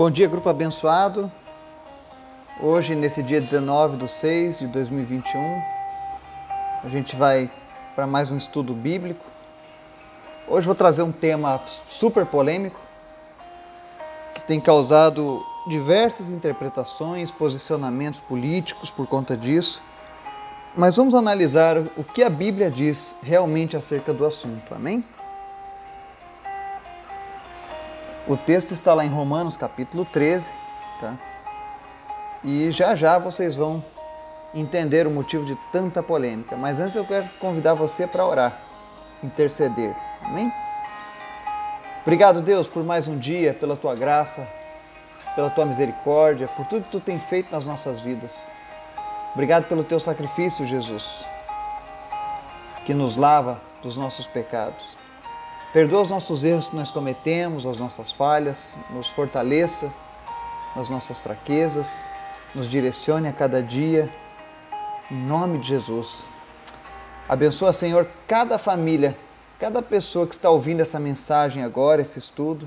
Bom dia, grupo abençoado. Hoje, nesse dia 19 de 6 de 2021, a gente vai para mais um estudo bíblico. Hoje vou trazer um tema super polêmico que tem causado diversas interpretações, posicionamentos políticos por conta disso. Mas vamos analisar o que a Bíblia diz realmente acerca do assunto. Amém? O texto está lá em Romanos capítulo 13, tá? E já já vocês vão entender o motivo de tanta polêmica. Mas antes eu quero convidar você para orar, interceder. Amém? Obrigado, Deus, por mais um dia, pela tua graça, pela tua misericórdia, por tudo que tu tem feito nas nossas vidas. Obrigado pelo teu sacrifício, Jesus, que nos lava dos nossos pecados. Perdoa os nossos erros que nós cometemos, as nossas falhas, nos fortaleça nas nossas fraquezas, nos direcione a cada dia. Em nome de Jesus. Abençoa, Senhor, cada família, cada pessoa que está ouvindo essa mensagem agora, esse estudo.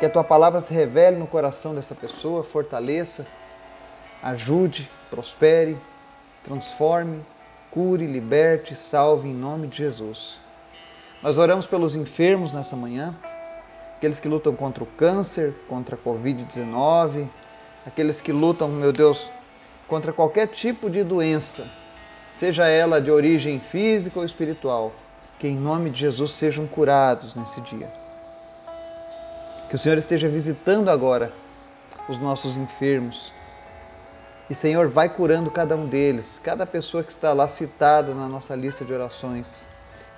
Que a tua palavra se revele no coração dessa pessoa, fortaleça, ajude, prospere, transforme, cure, liberte, salve em nome de Jesus. Nós oramos pelos enfermos nessa manhã, aqueles que lutam contra o câncer, contra a Covid-19, aqueles que lutam, meu Deus, contra qualquer tipo de doença, seja ela de origem física ou espiritual, que em nome de Jesus sejam curados nesse dia. Que o Senhor esteja visitando agora os nossos enfermos. E, Senhor, vai curando cada um deles, cada pessoa que está lá citada na nossa lista de orações.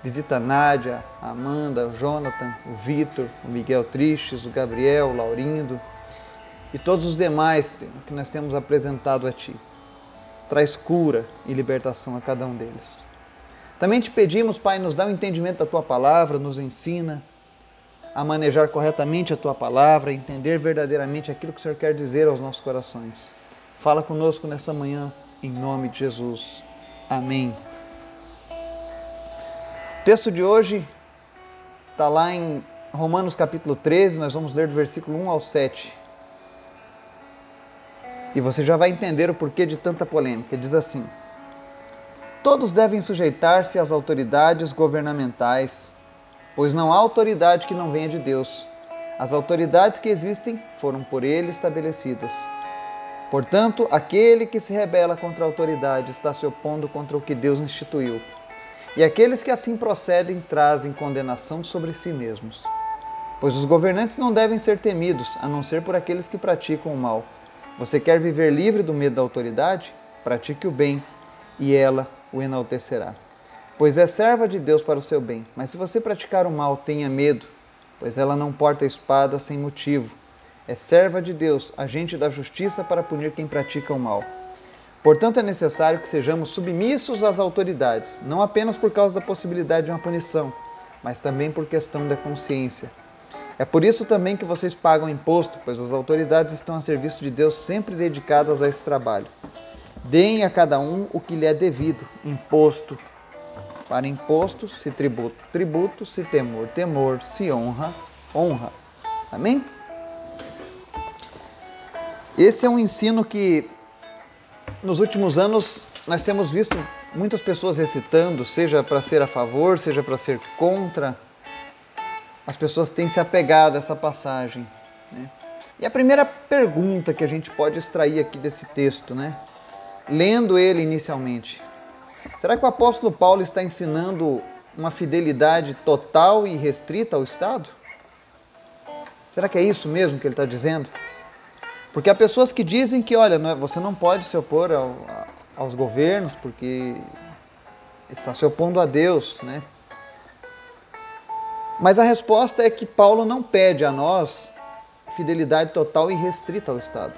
Visita a Nádia, a Amanda, o Jonathan, o Vitor, o Miguel Tristes, o Gabriel, o Laurindo e todos os demais que nós temos apresentado a Ti. Traz cura e libertação a cada um deles. Também te pedimos, Pai, nos dá o um entendimento da Tua palavra, nos ensina a manejar corretamente a Tua palavra, a entender verdadeiramente aquilo que o Senhor quer dizer aos nossos corações. Fala conosco nessa manhã, em nome de Jesus. Amém. O texto de hoje está lá em Romanos capítulo 13, nós vamos ler do versículo 1 ao 7. E você já vai entender o porquê de tanta polêmica. Diz assim: Todos devem sujeitar-se às autoridades governamentais, pois não há autoridade que não venha de Deus. As autoridades que existem foram por ele estabelecidas. Portanto, aquele que se rebela contra a autoridade está se opondo contra o que Deus instituiu. E aqueles que assim procedem trazem condenação sobre si mesmos. Pois os governantes não devem ser temidos, a não ser por aqueles que praticam o mal. Você quer viver livre do medo da autoridade? Pratique o bem, e ela o enaltecerá. Pois é serva de Deus para o seu bem. Mas se você praticar o mal, tenha medo, pois ela não porta espada sem motivo. É serva de Deus, agente da justiça para punir quem pratica o mal. Portanto, é necessário que sejamos submissos às autoridades, não apenas por causa da possibilidade de uma punição, mas também por questão da consciência. É por isso também que vocês pagam imposto, pois as autoridades estão a serviço de Deus sempre dedicadas a esse trabalho. Deem a cada um o que lhe é devido: imposto para imposto, se tributo, tributo, se temor, temor, se honra, honra. Amém? Esse é um ensino que nos últimos anos, nós temos visto muitas pessoas recitando, seja para ser a favor, seja para ser contra. As pessoas têm se apegado a essa passagem. Né? E a primeira pergunta que a gente pode extrair aqui desse texto, né? lendo ele inicialmente, será que o apóstolo Paulo está ensinando uma fidelidade total e restrita ao Estado? Será que é isso mesmo que ele está dizendo? Porque há pessoas que dizem que, olha, é, você não pode se opor ao, aos governos porque está se opondo a Deus, né? Mas a resposta é que Paulo não pede a nós fidelidade total e restrita ao Estado.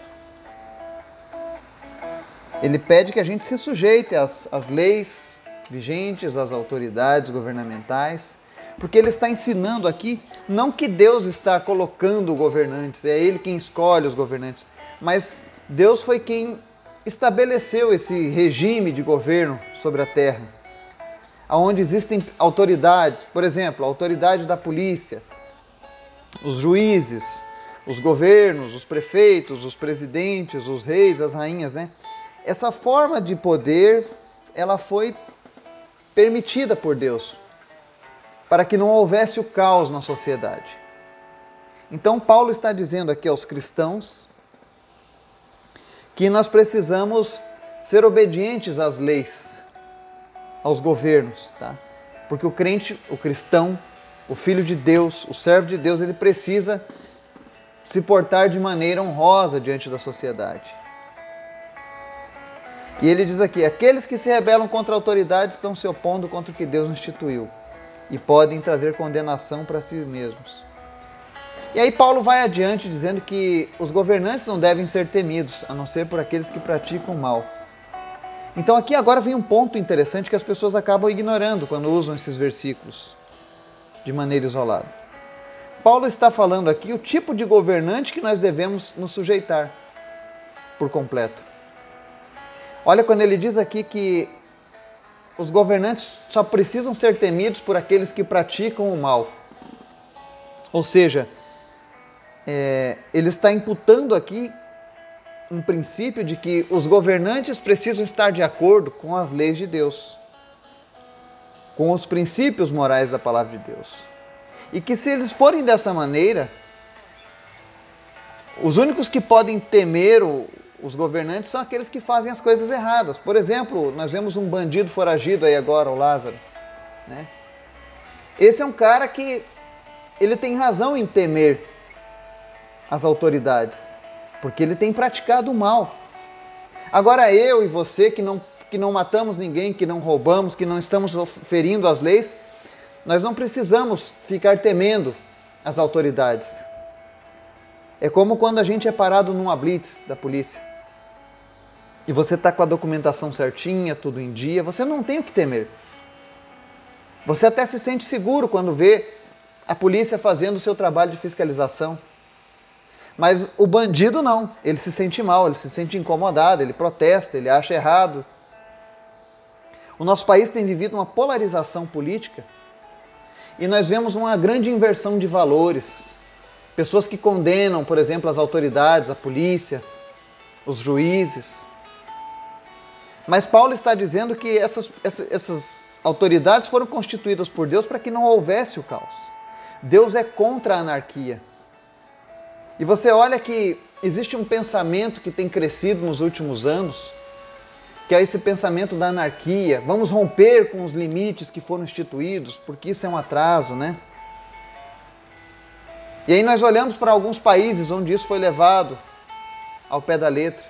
Ele pede que a gente se sujeite às, às leis vigentes, às autoridades governamentais, porque ele está ensinando aqui não que Deus está colocando governantes, é ele quem escolhe os governantes, mas Deus foi quem estabeleceu esse regime de governo sobre a terra, onde existem autoridades, por exemplo, a autoridade da polícia, os juízes, os governos, os prefeitos, os presidentes, os reis, as rainhas, né? Essa forma de poder, ela foi permitida por Deus para que não houvesse o caos na sociedade. Então Paulo está dizendo aqui aos cristãos que nós precisamos ser obedientes às leis, aos governos, tá? Porque o crente, o cristão, o filho de Deus, o servo de Deus, ele precisa se portar de maneira honrosa diante da sociedade. E ele diz aqui: aqueles que se rebelam contra a autoridade estão se opondo contra o que Deus instituiu e podem trazer condenação para si mesmos. E aí Paulo vai adiante dizendo que os governantes não devem ser temidos, a não ser por aqueles que praticam mal. Então aqui agora vem um ponto interessante que as pessoas acabam ignorando quando usam esses versículos de maneira isolada. Paulo está falando aqui o tipo de governante que nós devemos nos sujeitar por completo. Olha quando ele diz aqui que os governantes só precisam ser temidos por aqueles que praticam o mal. Ou seja, é, ele está imputando aqui um princípio de que os governantes precisam estar de acordo com as leis de Deus, com os princípios morais da palavra de Deus. E que se eles forem dessa maneira, os únicos que podem temer o, os governantes são aqueles que fazem as coisas erradas. Por exemplo, nós vemos um bandido foragido aí agora, o Lázaro. Né? Esse é um cara que ele tem razão em temer as autoridades, porque ele tem praticado o mal. Agora eu e você que não, que não matamos ninguém, que não roubamos, que não estamos ferindo as leis, nós não precisamos ficar temendo as autoridades. É como quando a gente é parado numa blitz da polícia. E você está com a documentação certinha, tudo em dia, você não tem o que temer. Você até se sente seguro quando vê a polícia fazendo o seu trabalho de fiscalização. Mas o bandido não, ele se sente mal, ele se sente incomodado, ele protesta, ele acha errado. O nosso país tem vivido uma polarização política e nós vemos uma grande inversão de valores. Pessoas que condenam, por exemplo, as autoridades, a polícia, os juízes. Mas Paulo está dizendo que essas, essas, autoridades foram constituídas por Deus para que não houvesse o caos. Deus é contra a anarquia. E você olha que existe um pensamento que tem crescido nos últimos anos, que é esse pensamento da anarquia. Vamos romper com os limites que foram instituídos, porque isso é um atraso, né? E aí nós olhamos para alguns países onde isso foi levado ao pé da letra.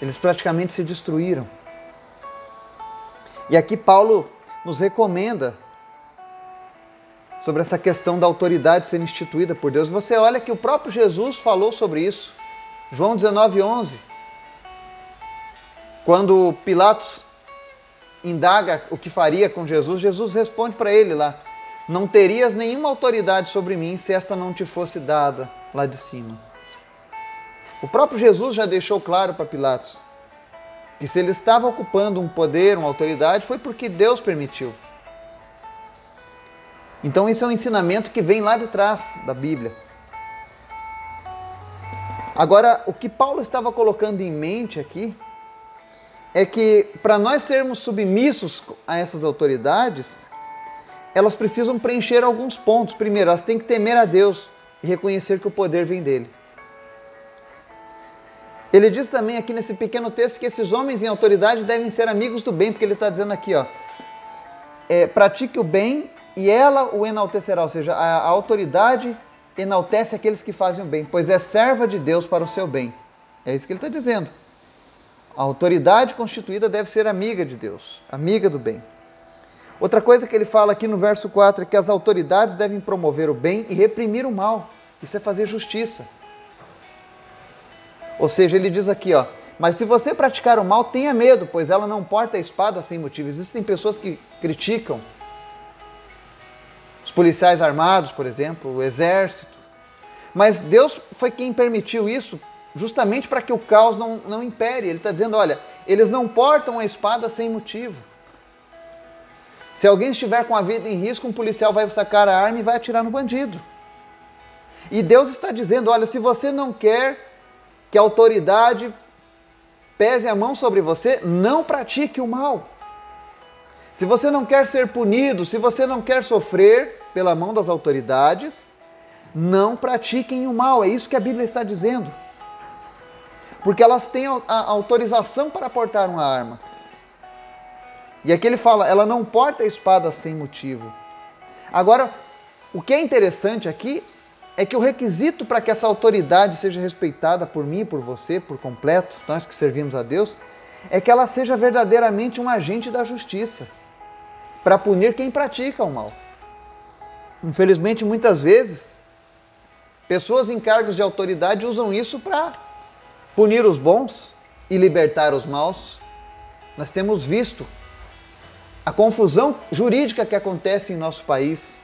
Eles praticamente se destruíram. E aqui Paulo nos recomenda sobre essa questão da autoridade ser instituída por Deus. Você olha que o próprio Jesus falou sobre isso. João 19:11. Quando Pilatos indaga o que faria com Jesus, Jesus responde para ele lá: Não terias nenhuma autoridade sobre mim se esta não te fosse dada lá de cima. O próprio Jesus já deixou claro para Pilatos que se ele estava ocupando um poder, uma autoridade, foi porque Deus permitiu. Então, isso é um ensinamento que vem lá de trás da Bíblia. Agora, o que Paulo estava colocando em mente aqui é que para nós sermos submissos a essas autoridades, elas precisam preencher alguns pontos. Primeiro, elas têm que temer a Deus e reconhecer que o poder vem dele. Ele diz também aqui nesse pequeno texto que esses homens em autoridade devem ser amigos do bem, porque ele está dizendo aqui, ó, é, pratique o bem e ela o enaltecerá, ou seja, a, a autoridade enaltece aqueles que fazem o bem, pois é serva de Deus para o seu bem. É isso que ele está dizendo. A autoridade constituída deve ser amiga de Deus, amiga do bem. Outra coisa que ele fala aqui no verso 4 é que as autoridades devem promover o bem e reprimir o mal. Isso é fazer justiça. Ou seja, ele diz aqui, ó, mas se você praticar o mal, tenha medo, pois ela não porta a espada sem motivo. Existem pessoas que criticam os policiais armados, por exemplo, o exército. Mas Deus foi quem permitiu isso justamente para que o caos não, não impere. Ele está dizendo: olha, eles não portam a espada sem motivo. Se alguém estiver com a vida em risco, um policial vai sacar a arma e vai atirar no bandido. E Deus está dizendo: olha, se você não quer que a autoridade pese a mão sobre você, não pratique o mal. Se você não quer ser punido, se você não quer sofrer pela mão das autoridades, não pratiquem o mal. É isso que a Bíblia está dizendo. Porque elas têm a autorização para portar uma arma. E aqui ele fala, ela não porta a espada sem motivo. Agora, o que é interessante aqui é que o requisito para que essa autoridade seja respeitada por mim, por você, por completo, nós que servimos a Deus, é que ela seja verdadeiramente um agente da justiça para punir quem pratica o mal. Infelizmente, muitas vezes, pessoas em cargos de autoridade usam isso para punir os bons e libertar os maus. Nós temos visto a confusão jurídica que acontece em nosso país,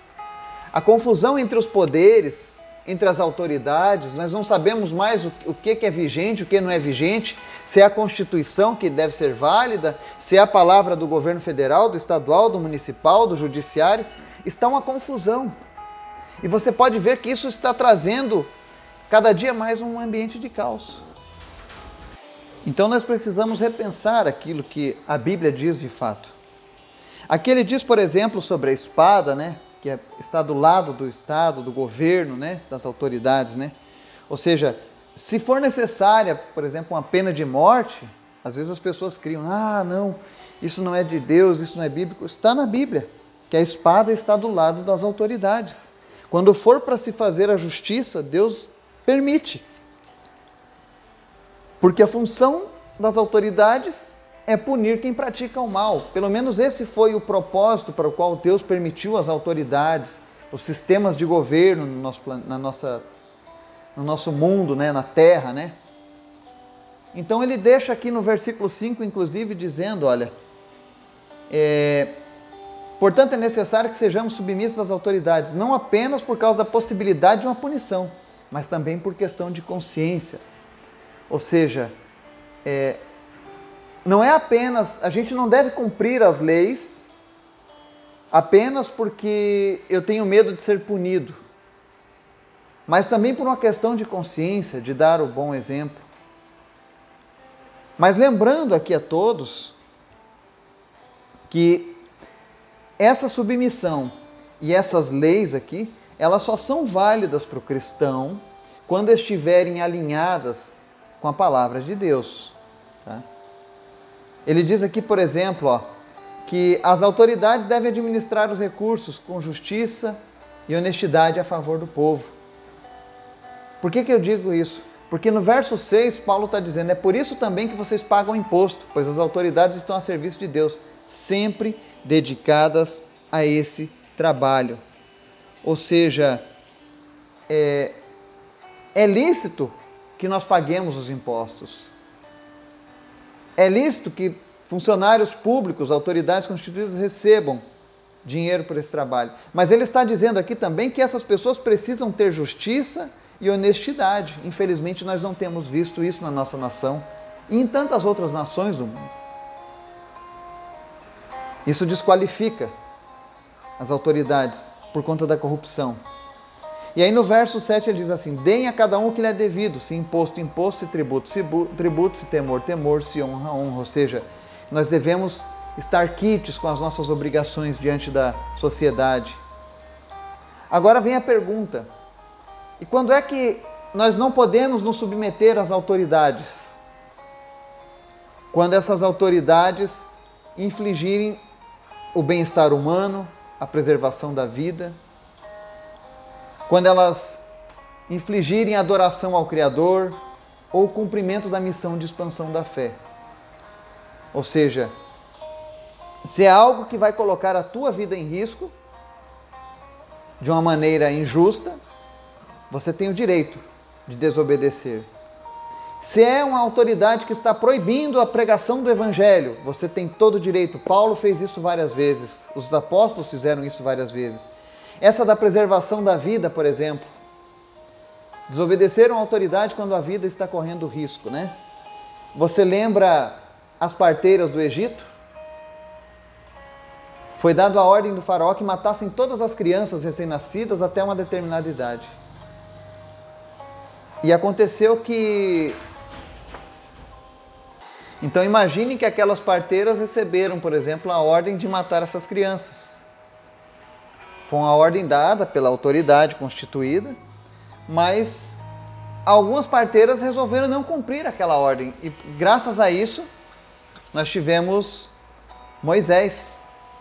a confusão entre os poderes, entre as autoridades, nós não sabemos mais o, que é vigente, o que não é vigente, se é a Constituição que deve ser válida, se é a palavra do governo federal, do estadual, do municipal, do judiciário. Está uma confusão. E você pode ver que isso está trazendo cada dia mais um ambiente de caos. Então nós precisamos repensar aquilo que a Bíblia diz de fato. Aqui ele diz, por exemplo, sobre a espada, né? Que é, está do lado do Estado, do governo, né? Das autoridades, né? Ou seja, se for necessária, por exemplo, uma pena de morte, às vezes as pessoas criam, ah, não, isso não é de Deus, isso não é bíblico. Está na Bíblia, que a espada está do lado das autoridades. Quando for para se fazer a justiça, Deus permite. Porque a função das autoridades é punir quem pratica o mal. Pelo menos esse foi o propósito para o qual Deus permitiu as autoridades, os sistemas de governo no nosso, na nossa, no nosso mundo, né, na terra. Né? Então ele deixa aqui no versículo 5, inclusive, dizendo: olha, é, portanto é necessário que sejamos submissos às autoridades, não apenas por causa da possibilidade de uma punição, mas também por questão de consciência. Ou seja, é, não é apenas, a gente não deve cumprir as leis apenas porque eu tenho medo de ser punido, mas também por uma questão de consciência, de dar o bom exemplo. Mas lembrando aqui a todos que essa submissão e essas leis aqui, elas só são válidas para o cristão quando estiverem alinhadas com a palavra de Deus. Ele diz aqui, por exemplo, ó, que as autoridades devem administrar os recursos com justiça e honestidade a favor do povo. Por que, que eu digo isso? Porque no verso 6, Paulo está dizendo: é por isso também que vocês pagam imposto, pois as autoridades estão a serviço de Deus, sempre dedicadas a esse trabalho. Ou seja, é, é lícito que nós paguemos os impostos. É lícito que funcionários públicos, autoridades constituídas recebam dinheiro por esse trabalho. Mas ele está dizendo aqui também que essas pessoas precisam ter justiça e honestidade. Infelizmente, nós não temos visto isso na nossa nação e em tantas outras nações do mundo. Isso desqualifica as autoridades por conta da corrupção. E aí no verso 7 ele diz assim: Deem a cada um o que lhe é devido, se imposto, imposto, se tributo, se tributo, se temor, temor, se honra, honra. Ou seja, nós devemos estar quites com as nossas obrigações diante da sociedade. Agora vem a pergunta: e quando é que nós não podemos nos submeter às autoridades? Quando essas autoridades infligirem o bem-estar humano, a preservação da vida, quando elas infligirem adoração ao Criador ou o cumprimento da missão de expansão da fé. Ou seja, se é algo que vai colocar a tua vida em risco de uma maneira injusta, você tem o direito de desobedecer. Se é uma autoridade que está proibindo a pregação do evangelho, você tem todo o direito. Paulo fez isso várias vezes, os apóstolos fizeram isso várias vezes. Essa da preservação da vida, por exemplo. Desobedeceram a autoridade quando a vida está correndo risco, né? Você lembra as parteiras do Egito? Foi dado a ordem do faraó que matassem todas as crianças recém-nascidas até uma determinada idade. E aconteceu que. Então imagine que aquelas parteiras receberam, por exemplo, a ordem de matar essas crianças. Foi uma ordem dada pela autoridade constituída, mas algumas parteiras resolveram não cumprir aquela ordem. E graças a isso, nós tivemos Moisés,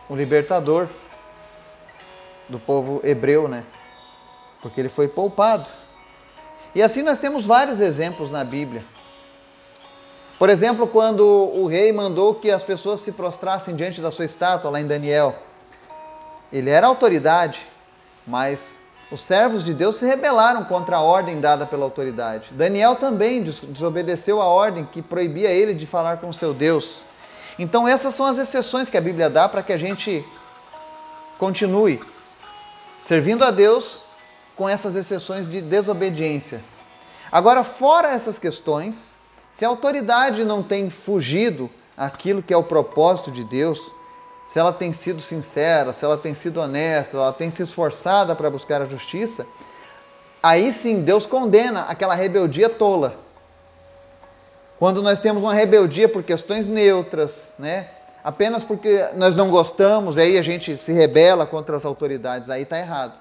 o libertador do povo hebreu, né? Porque ele foi poupado. E assim nós temos vários exemplos na Bíblia. Por exemplo, quando o rei mandou que as pessoas se prostrassem diante da sua estátua, lá em Daniel. Ele era autoridade, mas os servos de Deus se rebelaram contra a ordem dada pela autoridade. Daniel também desobedeceu a ordem que proibia ele de falar com seu Deus. Então, essas são as exceções que a Bíblia dá para que a gente continue servindo a Deus com essas exceções de desobediência. Agora, fora essas questões, se a autoridade não tem fugido aquilo que é o propósito de Deus, se ela tem sido sincera, se ela tem sido honesta, ela tem se esforçada para buscar a justiça, aí sim Deus condena aquela rebeldia tola. Quando nós temos uma rebeldia por questões neutras, né? apenas porque nós não gostamos, aí a gente se rebela contra as autoridades, aí está errado.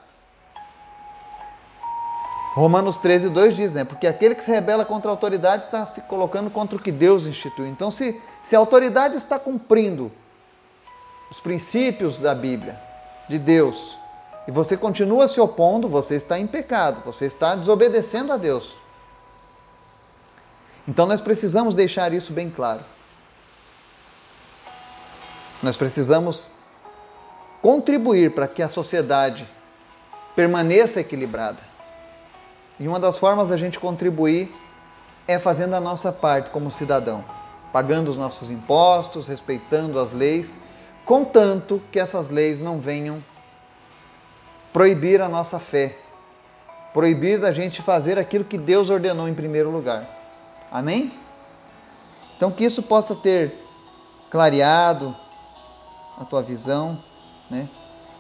Romanos 13, 2 diz, né? Porque aquele que se rebela contra a autoridade está se colocando contra o que Deus instituiu. Então, se, se a autoridade está cumprindo os princípios da Bíblia, de Deus, e você continua se opondo, você está em pecado, você está desobedecendo a Deus. Então, nós precisamos deixar isso bem claro. Nós precisamos contribuir para que a sociedade permaneça equilibrada. E uma das formas da gente contribuir é fazendo a nossa parte como cidadão, pagando os nossos impostos, respeitando as leis, contanto que essas leis não venham proibir a nossa fé, proibir da gente fazer aquilo que Deus ordenou em primeiro lugar. Amém? Então que isso possa ter clareado a tua visão, né?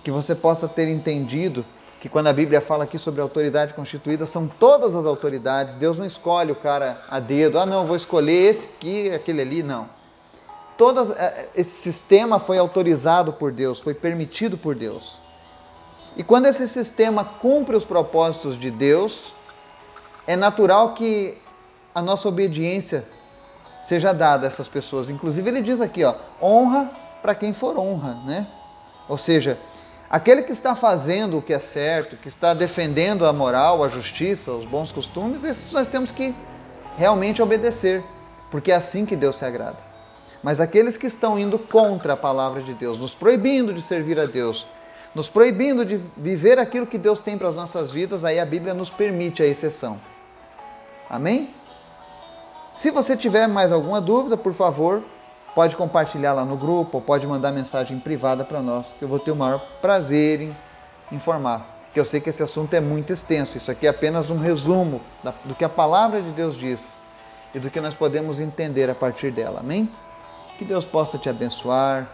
Que você possa ter entendido que quando a Bíblia fala aqui sobre autoridade constituída, são todas as autoridades. Deus não escolhe o cara a dedo. Ah, não, vou escolher esse aqui, aquele ali, não. Todas, é, esse sistema foi autorizado por Deus, foi permitido por Deus. E quando esse sistema cumpre os propósitos de Deus, é natural que a nossa obediência seja dada a essas pessoas. Inclusive ele diz aqui, ó, honra para quem for honra, né? Ou seja, aquele que está fazendo o que é certo, que está defendendo a moral, a justiça, os bons costumes, esses nós temos que realmente obedecer, porque é assim que Deus se agrada. Mas aqueles que estão indo contra a palavra de Deus, nos proibindo de servir a Deus, nos proibindo de viver aquilo que Deus tem para as nossas vidas, aí a Bíblia nos permite a exceção. Amém? Se você tiver mais alguma dúvida, por favor, pode compartilhar lá no grupo, ou pode mandar mensagem privada para nós, que eu vou ter o maior prazer em informar. Que eu sei que esse assunto é muito extenso, isso aqui é apenas um resumo do que a palavra de Deus diz e do que nós podemos entender a partir dela. Amém? Que Deus possa te abençoar,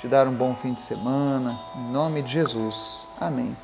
te dar um bom fim de semana, em nome de Jesus. Amém.